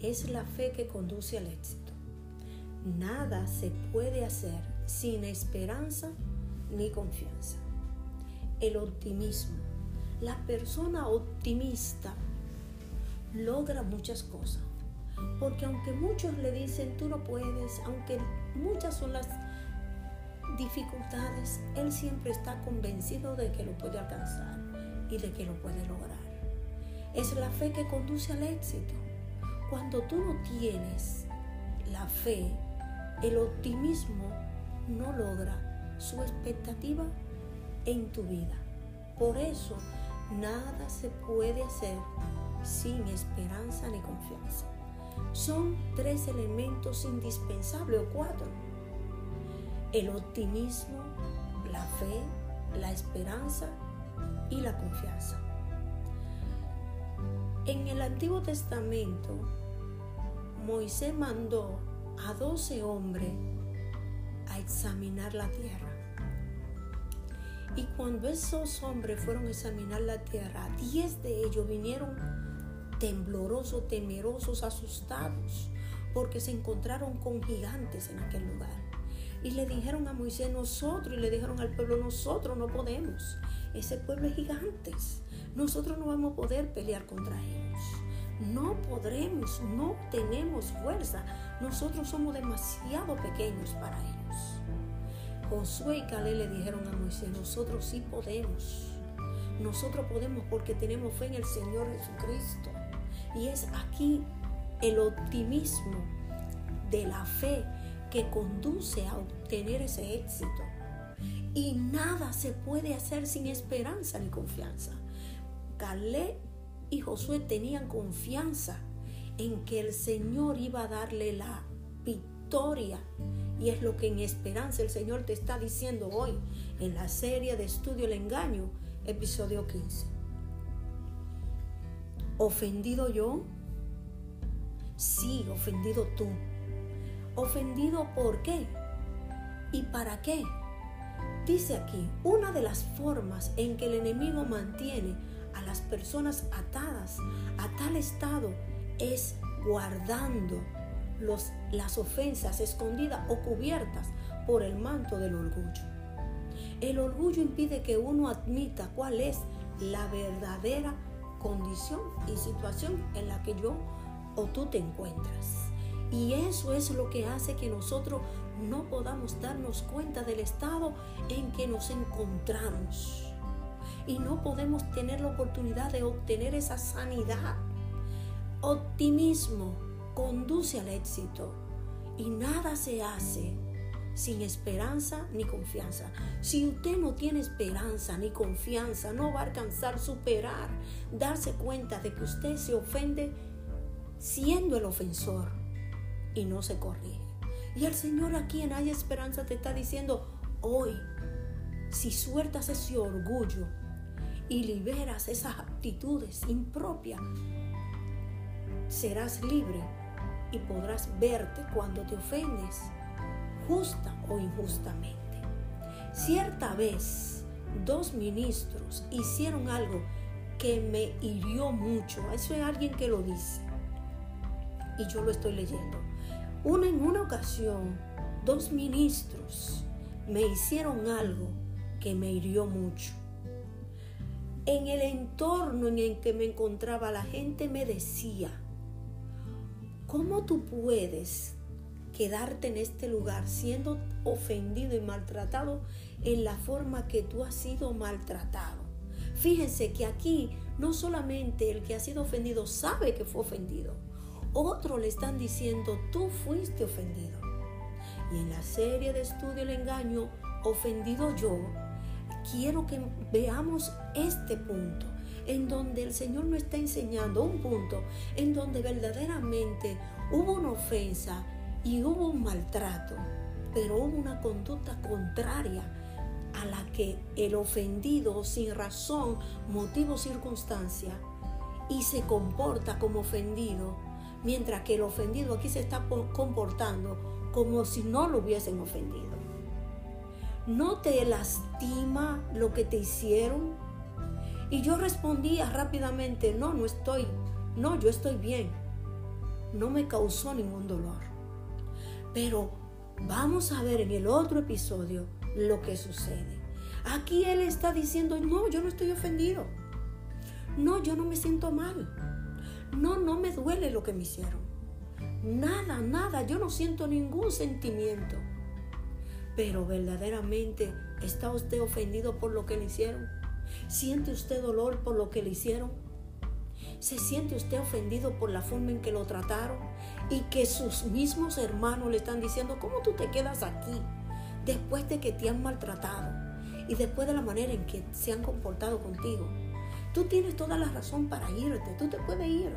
es la fe que conduce al éxito. Nada se puede hacer sin esperanza ni confianza. El optimismo. La persona optimista logra muchas cosas. Porque aunque muchos le dicen tú no puedes, aunque muchas son las dificultades, él siempre está convencido de que lo puede alcanzar y de que lo puede lograr. Es la fe que conduce al éxito. Cuando tú no tienes la fe, el optimismo no logra su expectativa en tu vida. Por eso, nada se puede hacer sin esperanza ni confianza. Son tres elementos indispensables o cuatro. El optimismo, la fe, la esperanza y la confianza. En el Antiguo Testamento, Moisés mandó a doce hombres a examinar la tierra. Y cuando esos hombres fueron a examinar la tierra, diez de ellos vinieron temblorosos, temerosos, asustados, porque se encontraron con gigantes en aquel lugar. Y le dijeron a Moisés, nosotros, y le dijeron al pueblo, nosotros no podemos. Ese pueblo es gigantes. Nosotros no vamos a poder pelear contra ellos. No podremos, no tenemos fuerza. Nosotros somos demasiado pequeños para ellos. Josué y Caleb le dijeron a Moisés, nosotros sí podemos. Nosotros podemos porque tenemos fe en el Señor Jesucristo. Y es aquí el optimismo de la fe que conduce a obtener ese éxito. Y nada se puede hacer sin esperanza ni confianza. Caleb y Josué tenían confianza en que el Señor iba a darle la victoria. Y es lo que en esperanza el Señor te está diciendo hoy en la serie de estudio El engaño, episodio 15. ¿Ofendido yo? Sí, ofendido tú. ¿Ofendido por qué? ¿Y para qué? Dice aquí, una de las formas en que el enemigo mantiene a las personas atadas a tal estado es guardando los, las ofensas escondidas o cubiertas por el manto del orgullo. El orgullo impide que uno admita cuál es la verdadera condición y situación en la que yo o tú te encuentras. Y eso es lo que hace que nosotros no podamos darnos cuenta del estado en que nos encontramos. Y no podemos tener la oportunidad de obtener esa sanidad. Optimismo conduce al éxito y nada se hace sin esperanza ni confianza. Si usted no tiene esperanza ni confianza, no va a alcanzar superar, darse cuenta de que usted se ofende siendo el ofensor y no se corrige. Y el Señor aquí en Hay Esperanza te está diciendo, hoy, si sueltas ese orgullo y liberas esas actitudes impropias, serás libre y podrás verte cuando te ofendes, justa o injustamente. Cierta vez, dos ministros hicieron algo que me hirió mucho. Eso es alguien que lo dice. Y yo lo estoy leyendo. Una en una ocasión, dos ministros me hicieron algo que me hirió mucho. En el entorno en el que me encontraba la gente me decía, ¿cómo tú puedes quedarte en este lugar siendo ofendido y maltratado en la forma que tú has sido maltratado? Fíjense que aquí no solamente el que ha sido ofendido sabe que fue ofendido, otro le están diciendo, tú fuiste ofendido. Y en la serie de estudio El engaño, ofendido yo, quiero que veamos este punto. en donde el Señor nos está enseñando un punto en donde verdaderamente hubo una ofensa y hubo un maltrato, pero hubo una conducta contraria a la que el ofendido sin razón, motivo, circunstancia, y se comporta como ofendido, mientras que el ofendido aquí se está comportando como si no lo hubiesen ofendido. ¿No te lastima lo que te hicieron? Y yo respondía rápidamente, no, no estoy, no, yo estoy bien. No me causó ningún dolor. Pero vamos a ver en el otro episodio lo que sucede. Aquí él está diciendo, no, yo no estoy ofendido. No, yo no me siento mal. No, no me duele lo que me hicieron. Nada, nada, yo no siento ningún sentimiento. Pero verdaderamente, ¿está usted ofendido por lo que le hicieron? ¿Siente usted dolor por lo que le hicieron? ¿Se siente usted ofendido por la forma en que lo trataron? Y que sus mismos hermanos le están diciendo, ¿cómo tú te quedas aquí después de que te han maltratado? Y después de la manera en que se han comportado contigo. Tú tienes toda la razón para irte, tú te puedes ir.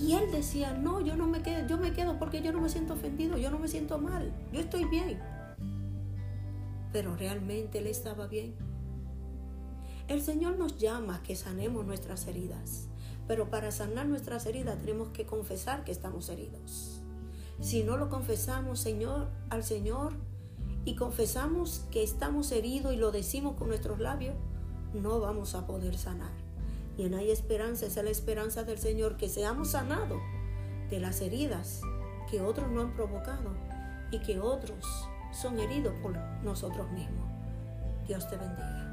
Y él decía, no, yo no me quedo, yo me quedo porque yo no me siento ofendido, yo no me siento mal, yo estoy bien. Pero realmente él estaba bien. El Señor nos llama a que sanemos nuestras heridas, pero para sanar nuestras heridas tenemos que confesar que estamos heridos. Si no lo confesamos, Señor, al Señor, y confesamos que estamos heridos y lo decimos con nuestros labios, no vamos a poder sanar. Y en hay esperanza, es la esperanza del Señor, que seamos sanados de las heridas que otros no han provocado y que otros son heridos por nosotros mismos. Dios te bendiga.